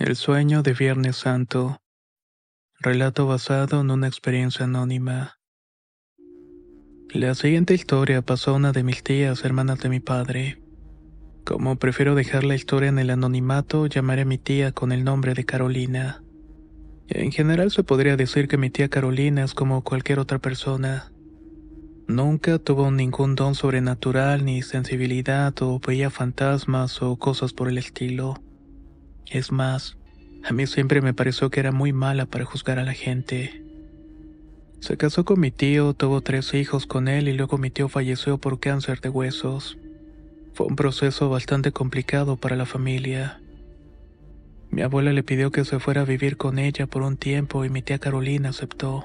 El sueño de Viernes Santo. Relato basado en una experiencia anónima. La siguiente historia pasó a una de mis tías, hermanas de mi padre. Como prefiero dejar la historia en el anonimato, llamaré a mi tía con el nombre de Carolina. En general se podría decir que mi tía Carolina es como cualquier otra persona. Nunca tuvo ningún don sobrenatural ni sensibilidad o veía fantasmas o cosas por el estilo. Es más, a mí siempre me pareció que era muy mala para juzgar a la gente. Se casó con mi tío, tuvo tres hijos con él y luego mi tío falleció por cáncer de huesos. Fue un proceso bastante complicado para la familia. Mi abuela le pidió que se fuera a vivir con ella por un tiempo y mi tía Carolina aceptó.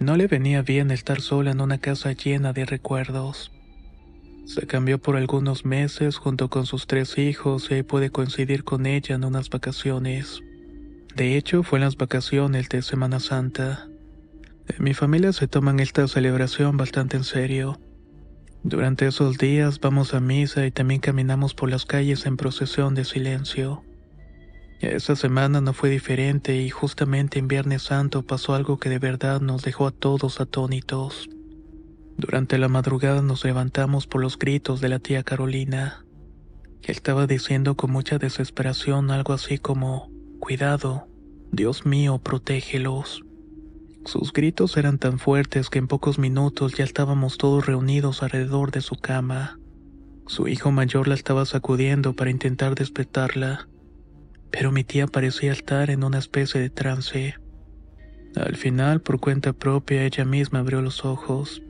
No le venía bien estar sola en una casa llena de recuerdos. Se cambió por algunos meses junto con sus tres hijos y ahí coincidir con ella en unas vacaciones. De hecho, fue en las vacaciones de Semana Santa. En mi familia se toman esta celebración bastante en serio. Durante esos días vamos a misa y también caminamos por las calles en procesión de silencio. Esa semana no fue diferente y justamente en Viernes Santo pasó algo que de verdad nos dejó a todos atónitos. Durante la madrugada nos levantamos por los gritos de la tía Carolina. Estaba diciendo con mucha desesperación algo así como, Cuidado, Dios mío, protégelos. Sus gritos eran tan fuertes que en pocos minutos ya estábamos todos reunidos alrededor de su cama. Su hijo mayor la estaba sacudiendo para intentar despertarla, pero mi tía parecía estar en una especie de trance. Al final, por cuenta propia, ella misma abrió los ojos.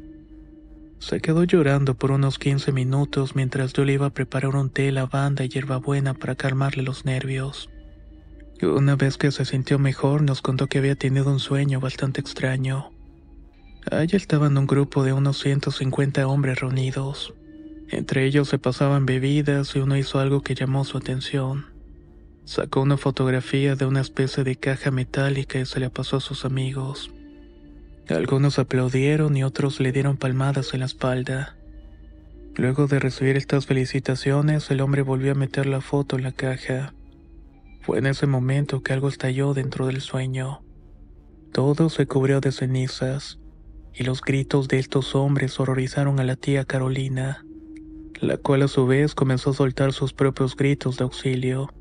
Se quedó llorando por unos 15 minutos mientras yo le iba a preparar un té, lavanda y hierbabuena para calmarle los nervios. Una vez que se sintió mejor, nos contó que había tenido un sueño bastante extraño. Allí estaban un grupo de unos 150 hombres reunidos. Entre ellos se pasaban bebidas y uno hizo algo que llamó su atención. Sacó una fotografía de una especie de caja metálica y se la pasó a sus amigos. Algunos aplaudieron y otros le dieron palmadas en la espalda. Luego de recibir estas felicitaciones, el hombre volvió a meter la foto en la caja. Fue en ese momento que algo estalló dentro del sueño. Todo se cubrió de cenizas, y los gritos de estos hombres horrorizaron a la tía Carolina, la cual a su vez comenzó a soltar sus propios gritos de auxilio.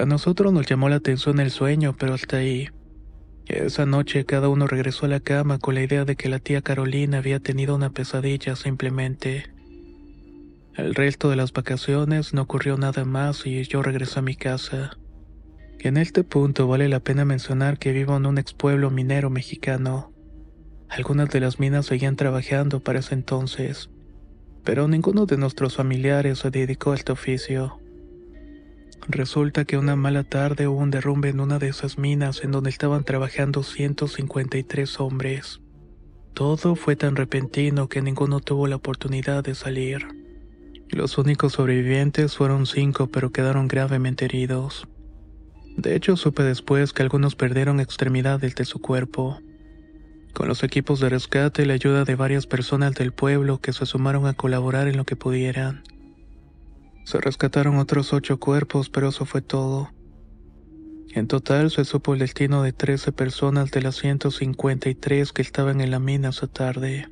A nosotros nos llamó la atención el sueño, pero hasta ahí. Esa noche cada uno regresó a la cama con la idea de que la tía Carolina había tenido una pesadilla simplemente. El resto de las vacaciones no ocurrió nada más y yo regresé a mi casa. En este punto vale la pena mencionar que vivo en un expueblo minero mexicano. Algunas de las minas seguían trabajando para ese entonces, pero ninguno de nuestros familiares se dedicó a este oficio. Resulta que una mala tarde hubo un derrumbe en una de esas minas en donde estaban trabajando 153 hombres. Todo fue tan repentino que ninguno tuvo la oportunidad de salir. Los únicos sobrevivientes fueron cinco pero quedaron gravemente heridos. De hecho, supe después que algunos perdieron extremidades de su cuerpo. Con los equipos de rescate y la ayuda de varias personas del pueblo que se sumaron a colaborar en lo que pudieran. Se rescataron otros ocho cuerpos, pero eso fue todo. En total se supo el destino de 13 personas de las 153 que estaban en la mina esa tarde.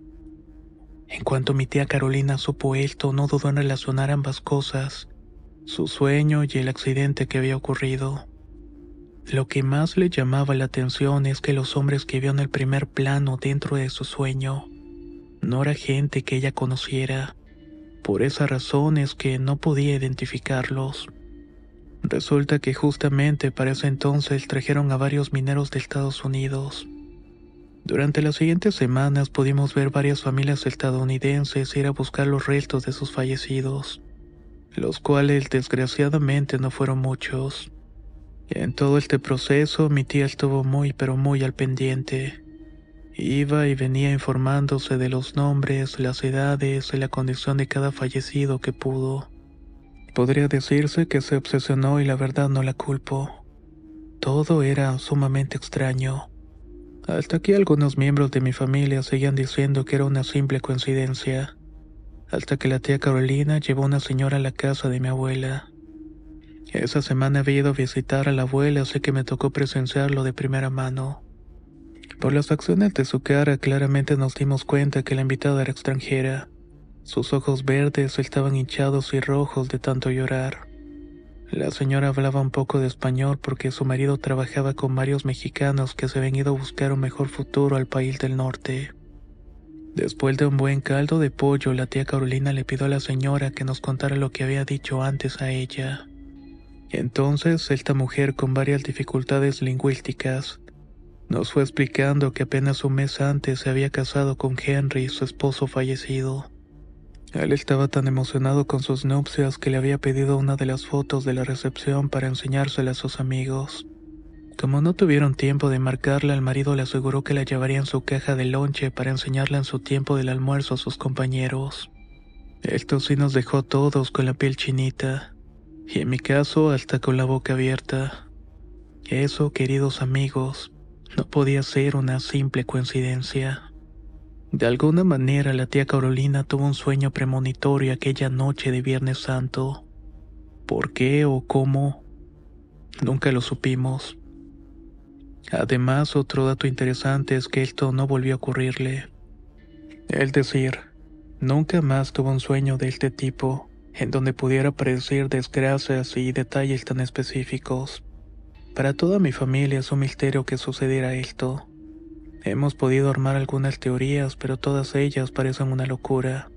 En cuanto mi tía Carolina supo esto, no dudó en relacionar ambas cosas, su sueño y el accidente que había ocurrido. Lo que más le llamaba la atención es que los hombres que vio en el primer plano dentro de su sueño no era gente que ella conociera. Por esa razón es que no podía identificarlos. Resulta que justamente para ese entonces trajeron a varios mineros de Estados Unidos. Durante las siguientes semanas pudimos ver varias familias estadounidenses ir a buscar los restos de sus fallecidos, los cuales desgraciadamente no fueron muchos. En todo este proceso mi tía estuvo muy pero muy al pendiente. Iba y venía informándose de los nombres, las edades y la condición de cada fallecido que pudo. Podría decirse que se obsesionó y la verdad no la culpo. Todo era sumamente extraño. Hasta que algunos miembros de mi familia seguían diciendo que era una simple coincidencia. Hasta que la tía Carolina llevó a una señora a la casa de mi abuela. Esa semana había ido a visitar a la abuela, así que me tocó presenciarlo de primera mano. Por las acciones de su cara claramente nos dimos cuenta que la invitada era extranjera. Sus ojos verdes estaban hinchados y rojos de tanto llorar. La señora hablaba un poco de español porque su marido trabajaba con varios mexicanos que se habían ido a buscar un mejor futuro al país del norte. Después de un buen caldo de pollo, la tía Carolina le pidió a la señora que nos contara lo que había dicho antes a ella. Entonces, esta mujer con varias dificultades lingüísticas nos fue explicando que apenas un mes antes se había casado con Henry, su esposo fallecido. Él estaba tan emocionado con sus nupcias que le había pedido una de las fotos de la recepción para enseñársela a sus amigos. Como no tuvieron tiempo de marcarla, el marido le aseguró que la llevaría en su caja de lonche para enseñarla en su tiempo del almuerzo a sus compañeros. Esto sí nos dejó todos con la piel chinita, y en mi caso hasta con la boca abierta. Eso, queridos amigos, no podía ser una simple coincidencia. De alguna manera la tía Carolina tuvo un sueño premonitorio aquella noche de Viernes Santo. ¿Por qué o cómo? Nunca lo supimos. Además, otro dato interesante es que esto no volvió a ocurrirle. Es decir, nunca más tuvo un sueño de este tipo, en donde pudiera predecir desgracias y detalles tan específicos. Para toda mi familia es un misterio que sucediera esto. Hemos podido armar algunas teorías, pero todas ellas parecen una locura.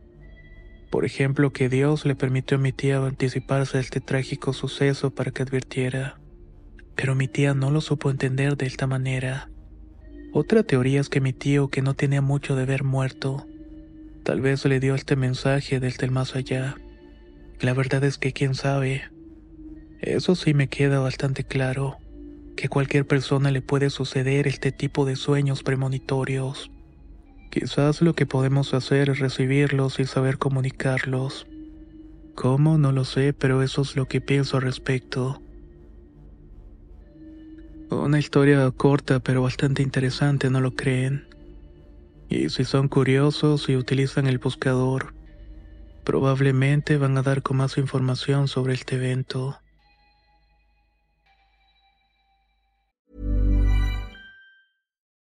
Por ejemplo, que Dios le permitió a mi tía anticiparse a este trágico suceso para que advirtiera. Pero mi tía no lo supo entender de esta manera. Otra teoría es que mi tío, que no tenía mucho de ver muerto, tal vez le dio este mensaje desde el más allá. La verdad es que quién sabe. Eso sí me queda bastante claro que cualquier persona le puede suceder este tipo de sueños premonitorios. Quizás lo que podemos hacer es recibirlos y saber comunicarlos. ¿Cómo? No lo sé, pero eso es lo que pienso al respecto. Una historia corta pero bastante interesante, ¿no lo creen? Y si son curiosos y utilizan el buscador, probablemente van a dar con más información sobre este evento.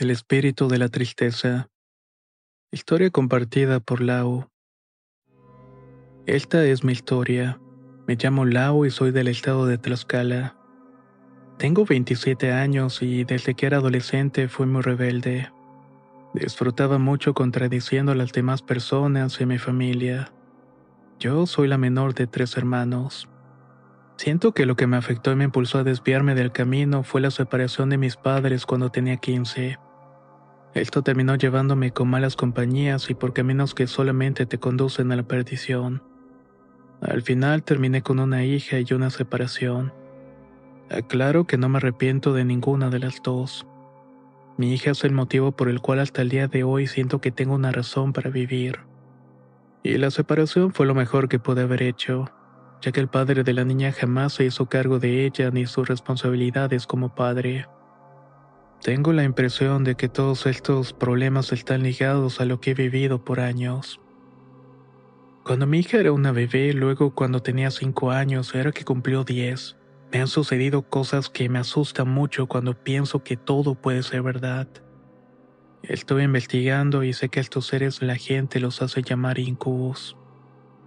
El espíritu de la tristeza. Historia compartida por Lau. Esta es mi historia. Me llamo Lau y soy del estado de Tlaxcala. Tengo 27 años y desde que era adolescente fui muy rebelde. Disfrutaba mucho contradiciendo a las demás personas y a mi familia. Yo soy la menor de tres hermanos. Siento que lo que me afectó y me impulsó a desviarme del camino fue la separación de mis padres cuando tenía 15. Esto terminó llevándome con malas compañías y por caminos que solamente te conducen a la perdición. Al final terminé con una hija y una separación. Aclaro que no me arrepiento de ninguna de las dos. Mi hija es el motivo por el cual hasta el día de hoy siento que tengo una razón para vivir. Y la separación fue lo mejor que pude haber hecho, ya que el padre de la niña jamás se hizo cargo de ella ni sus responsabilidades como padre. Tengo la impresión de que todos estos problemas están ligados a lo que he vivido por años. Cuando mi hija era una bebé, luego cuando tenía 5 años, era que cumplió 10, me han sucedido cosas que me asustan mucho cuando pienso que todo puede ser verdad. Estuve investigando y sé que estos seres la gente los hace llamar incubos.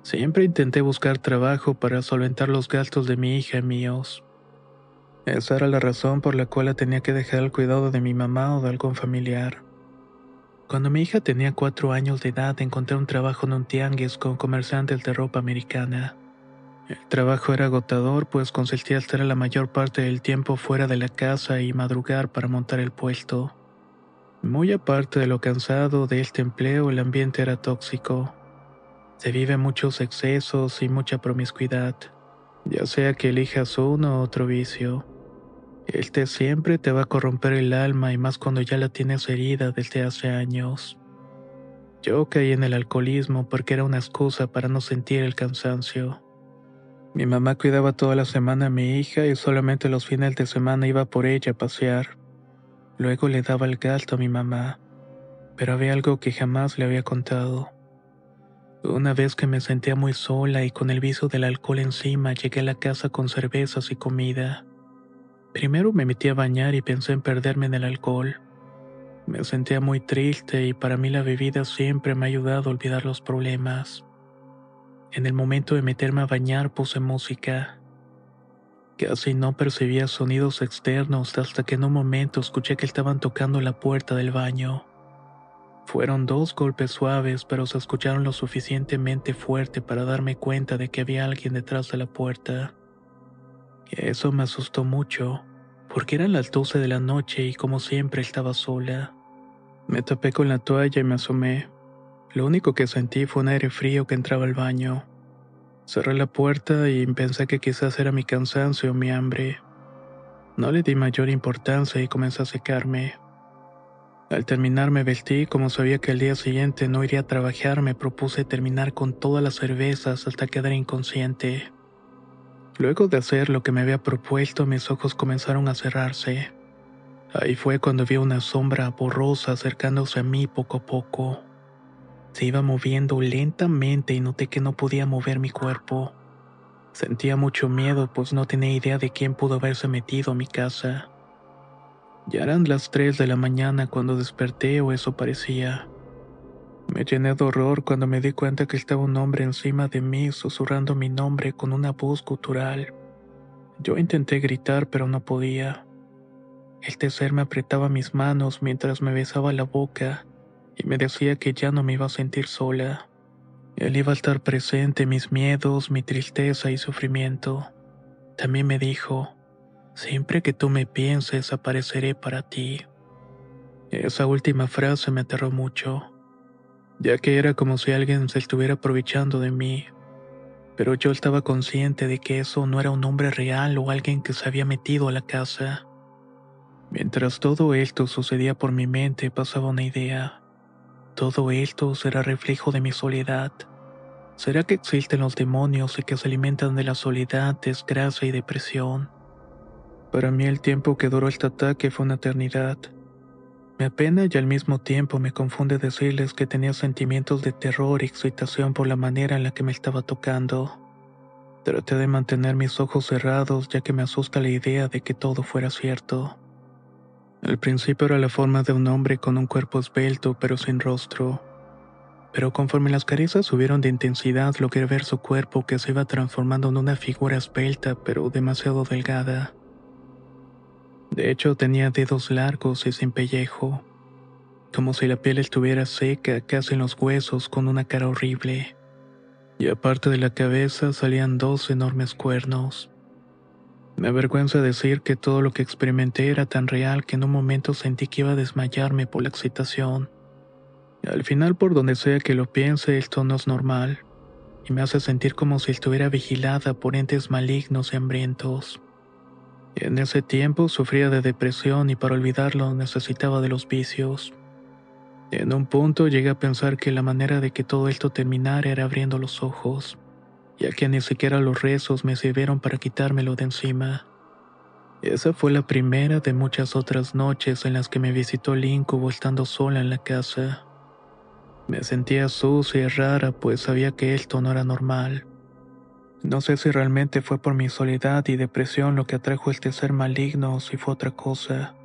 Siempre intenté buscar trabajo para solventar los gastos de mi hija y míos. Esa era la razón por la cual la tenía que dejar al cuidado de mi mamá o de algún familiar. Cuando mi hija tenía cuatro años de edad encontré un trabajo en un tianguis con comerciantes de ropa americana. El trabajo era agotador pues consistía estar la mayor parte del tiempo fuera de la casa y madrugar para montar el puesto. Muy aparte de lo cansado de este empleo, el ambiente era tóxico. Se vive muchos excesos y mucha promiscuidad, ya sea que elijas uno u otro vicio. Este siempre te va a corromper el alma y más cuando ya la tienes herida desde hace años. Yo caí en el alcoholismo porque era una excusa para no sentir el cansancio. Mi mamá cuidaba toda la semana a mi hija y solamente los fines de semana iba por ella a pasear. Luego le daba el gasto a mi mamá, pero había algo que jamás le había contado. Una vez que me sentía muy sola y con el viso del alcohol encima, llegué a la casa con cervezas y comida. Primero me metí a bañar y pensé en perderme en el alcohol. Me sentía muy triste y para mí la bebida siempre me ha ayudado a olvidar los problemas. En el momento de meterme a bañar puse música. Casi no percibía sonidos externos hasta que en un momento escuché que estaban tocando la puerta del baño. Fueron dos golpes suaves, pero se escucharon lo suficientemente fuerte para darme cuenta de que había alguien detrás de la puerta. Eso me asustó mucho, porque eran las doce de la noche y como siempre estaba sola. Me tapé con la toalla y me asomé. Lo único que sentí fue un aire frío que entraba al baño. Cerré la puerta y pensé que quizás era mi cansancio o mi hambre. No le di mayor importancia y comencé a secarme. Al terminar me vestí como sabía que el día siguiente no iría a trabajar, me propuse terminar con todas las cervezas hasta quedar inconsciente. Luego de hacer lo que me había propuesto, mis ojos comenzaron a cerrarse. Ahí fue cuando vi una sombra borrosa acercándose a mí poco a poco. Se iba moviendo lentamente y noté que no podía mover mi cuerpo. Sentía mucho miedo pues no tenía idea de quién pudo haberse metido a mi casa. Ya eran las 3 de la mañana cuando desperté o eso parecía. Me llené de horror cuando me di cuenta que estaba un hombre encima de mí susurrando mi nombre con una voz gutural. Yo intenté gritar pero no podía. Este ser me apretaba mis manos mientras me besaba la boca y me decía que ya no me iba a sentir sola. Él iba a estar presente en mis miedos, mi tristeza y sufrimiento. También me dijo, siempre que tú me pienses apareceré para ti. Esa última frase me aterró mucho ya que era como si alguien se estuviera aprovechando de mí. Pero yo estaba consciente de que eso no era un hombre real o alguien que se había metido a la casa. Mientras todo esto sucedía por mi mente pasaba una idea. Todo esto será reflejo de mi soledad. ¿Será que existen los demonios y que se alimentan de la soledad, desgracia y depresión? Para mí el tiempo que duró este ataque fue una eternidad. Me apena y al mismo tiempo me confunde decirles que tenía sentimientos de terror y excitación por la manera en la que me estaba tocando. Traté de mantener mis ojos cerrados ya que me asusta la idea de que todo fuera cierto. Al principio era la forma de un hombre con un cuerpo esbelto pero sin rostro. Pero conforme las caricias subieron de intensidad logré ver su cuerpo que se iba transformando en una figura esbelta pero demasiado delgada. De hecho, tenía dedos largos y sin pellejo, como si la piel estuviera seca casi en los huesos con una cara horrible. Y aparte de la cabeza salían dos enormes cuernos. Me avergüenza decir que todo lo que experimenté era tan real que en un momento sentí que iba a desmayarme por la excitación. Al final, por donde sea que lo piense, esto no es normal, y me hace sentir como si estuviera vigilada por entes malignos y hambrientos. En ese tiempo sufría de depresión y para olvidarlo necesitaba de los vicios. En un punto llegué a pensar que la manera de que todo esto terminara era abriendo los ojos ya que ni siquiera los rezos me sirvieron para quitármelo de encima. Esa fue la primera de muchas otras noches en las que me visitó el incubo estando sola en la casa. Me sentía sucia y rara pues sabía que esto no era normal. No sé si realmente fue por mi soledad y depresión lo que atrajo este ser maligno o si fue otra cosa.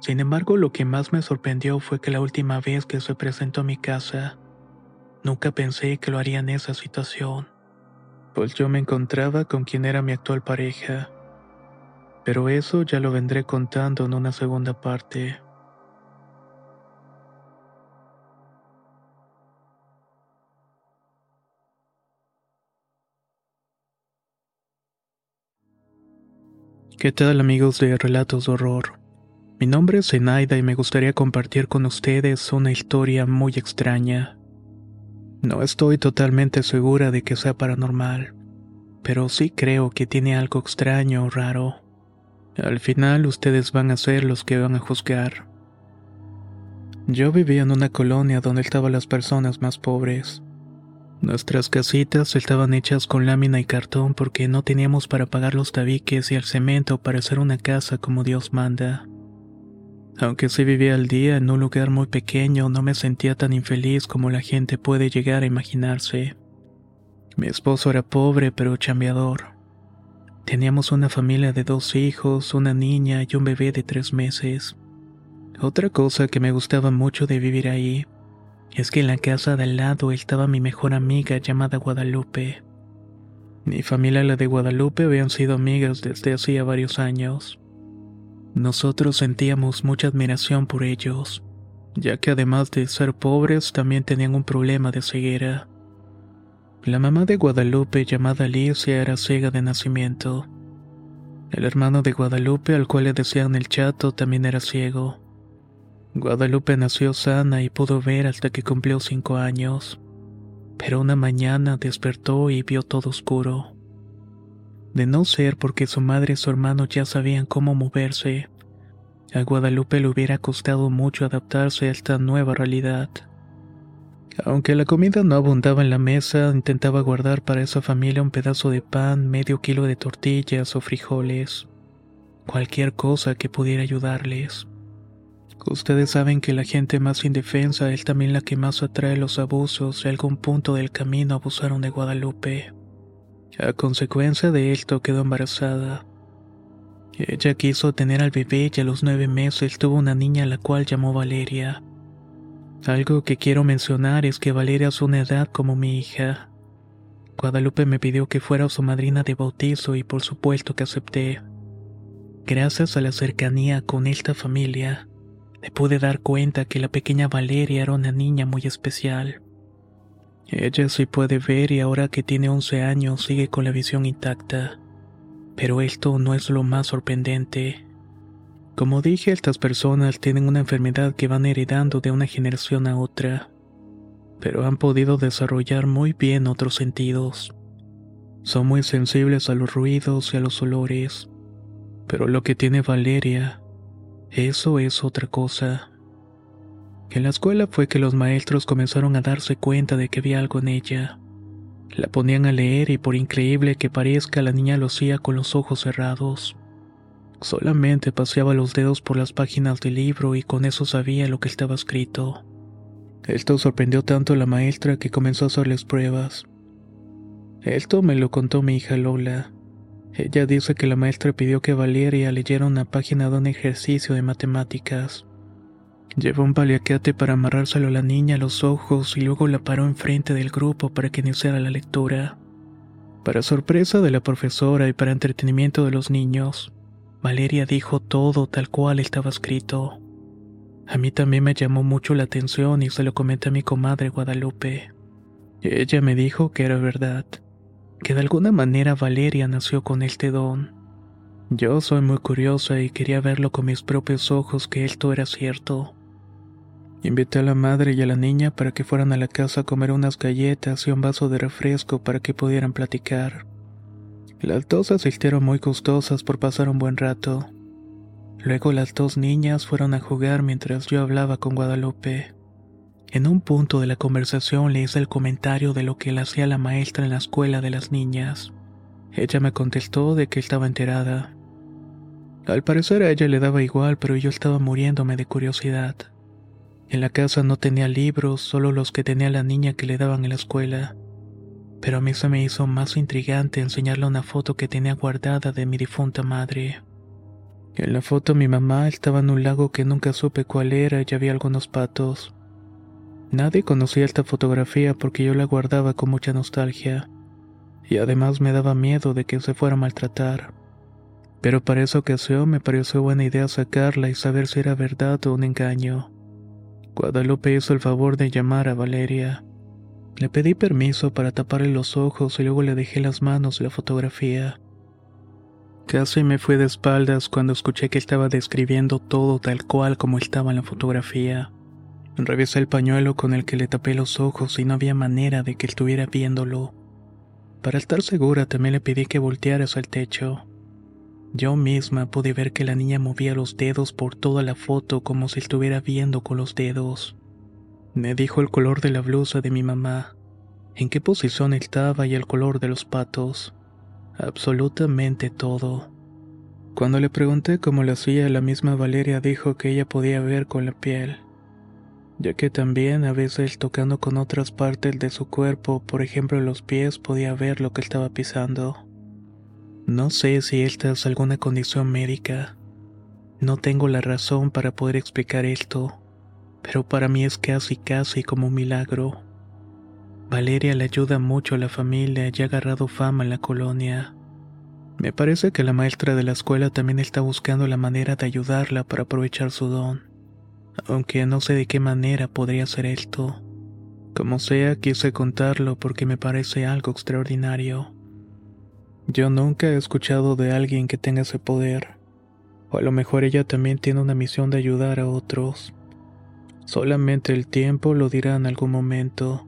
Sin embargo, lo que más me sorprendió fue que la última vez que se presentó a mi casa, nunca pensé que lo haría en esa situación pues yo me encontraba con quien era mi actual pareja. Pero eso ya lo vendré contando en una segunda parte. ¿Qué tal amigos de Relatos de Horror? Mi nombre es Zenaida y me gustaría compartir con ustedes una historia muy extraña. No estoy totalmente segura de que sea paranormal, pero sí creo que tiene algo extraño o raro. Al final ustedes van a ser los que van a juzgar. Yo vivía en una colonia donde estaban las personas más pobres. Nuestras casitas estaban hechas con lámina y cartón porque no teníamos para pagar los tabiques y el cemento para hacer una casa como Dios manda. Aunque sí vivía al día en un lugar muy pequeño, no me sentía tan infeliz como la gente puede llegar a imaginarse. Mi esposo era pobre pero chambeador. Teníamos una familia de dos hijos, una niña y un bebé de tres meses. Otra cosa que me gustaba mucho de vivir ahí es que en la casa de al lado estaba mi mejor amiga llamada Guadalupe. Mi familia y la de Guadalupe habían sido amigas desde hacía varios años. Nosotros sentíamos mucha admiración por ellos, ya que además de ser pobres también tenían un problema de ceguera. La mamá de Guadalupe, llamada Alicia, era ciega de nacimiento. El hermano de Guadalupe, al cual le decían el chato, también era ciego. Guadalupe nació sana y pudo ver hasta que cumplió cinco años, pero una mañana despertó y vio todo oscuro de no ser porque su madre y su hermano ya sabían cómo moverse. A Guadalupe le hubiera costado mucho adaptarse a esta nueva realidad. Aunque la comida no abundaba en la mesa, intentaba guardar para esa familia un pedazo de pan, medio kilo de tortillas o frijoles. Cualquier cosa que pudiera ayudarles. Ustedes saben que la gente más indefensa es también la que más atrae los abusos y algún punto del camino abusaron de Guadalupe. A consecuencia de esto quedó embarazada. Ella quiso tener al bebé y a los nueve meses tuvo una niña a la cual llamó Valeria. Algo que quiero mencionar es que Valeria es una edad como mi hija. Guadalupe me pidió que fuera su madrina de bautizo y por supuesto que acepté. Gracias a la cercanía con esta familia, me pude dar cuenta que la pequeña Valeria era una niña muy especial. Ella sí puede ver y ahora que tiene 11 años sigue con la visión intacta. Pero esto no es lo más sorprendente. Como dije, estas personas tienen una enfermedad que van heredando de una generación a otra, pero han podido desarrollar muy bien otros sentidos. Son muy sensibles a los ruidos y a los olores, pero lo que tiene Valeria, eso es otra cosa. En la escuela fue que los maestros comenzaron a darse cuenta de que había algo en ella. La ponían a leer y por increíble que parezca la niña lo hacía con los ojos cerrados. Solamente paseaba los dedos por las páginas del libro y con eso sabía lo que estaba escrito. Esto sorprendió tanto a la maestra que comenzó a hacerles pruebas. Esto me lo contó mi hija Lola. Ella dice que la maestra pidió que Valeria leyera una página de un ejercicio de matemáticas. Llevó un paliacate para amarrárselo a la niña a los ojos y luego la paró enfrente del grupo para que iniciara la lectura. Para sorpresa de la profesora y para entretenimiento de los niños, Valeria dijo todo tal cual estaba escrito. A mí también me llamó mucho la atención y se lo comenté a mi comadre Guadalupe. Ella me dijo que era verdad, que de alguna manera Valeria nació con este don, Yo soy muy curiosa y quería verlo con mis propios ojos que esto era cierto. Invité a la madre y a la niña para que fueran a la casa a comer unas galletas y un vaso de refresco para que pudieran platicar. Las dos asistieron muy gustosas por pasar un buen rato. Luego las dos niñas fueron a jugar mientras yo hablaba con Guadalupe. En un punto de la conversación le hice el comentario de lo que le hacía la maestra en la escuela de las niñas. Ella me contestó de que estaba enterada. Al parecer a ella le daba igual, pero yo estaba muriéndome de curiosidad. En la casa no tenía libros, solo los que tenía la niña que le daban en la escuela pero a mí se me hizo más intrigante enseñarle una foto que tenía guardada de mi difunta madre. En la foto mi mamá estaba en un lago que nunca supe cuál era y había algunos patos. Nadie conocía esta fotografía porque yo la guardaba con mucha nostalgia, y además me daba miedo de que se fuera a maltratar. Pero para esa ocasión me pareció buena idea sacarla y saber si era verdad o un engaño. Guadalupe hizo el favor de llamar a Valeria. Le pedí permiso para taparle los ojos y luego le dejé las manos la fotografía. Casi me fui de espaldas cuando escuché que estaba describiendo todo tal cual como estaba en la fotografía. Revisé el pañuelo con el que le tapé los ojos y no había manera de que estuviera viéndolo. Para estar segura también le pedí que volteara hacia el techo. Yo misma pude ver que la niña movía los dedos por toda la foto como si estuviera viendo con los dedos. Me dijo el color de la blusa de mi mamá, en qué posición estaba y el color de los patos. Absolutamente todo. Cuando le pregunté cómo lo hacía, la misma Valeria dijo que ella podía ver con la piel, ya que también a veces tocando con otras partes de su cuerpo, por ejemplo los pies, podía ver lo que estaba pisando. No sé si esta es alguna condición médica. No tengo la razón para poder explicar esto pero para mí es casi casi como un milagro. Valeria le ayuda mucho a la familia y ha agarrado fama en la colonia. Me parece que la maestra de la escuela también está buscando la manera de ayudarla para aprovechar su don, aunque no sé de qué manera podría hacer esto. Como sea, quise contarlo porque me parece algo extraordinario. Yo nunca he escuchado de alguien que tenga ese poder, o a lo mejor ella también tiene una misión de ayudar a otros. Solamente el tiempo lo dirá en algún momento.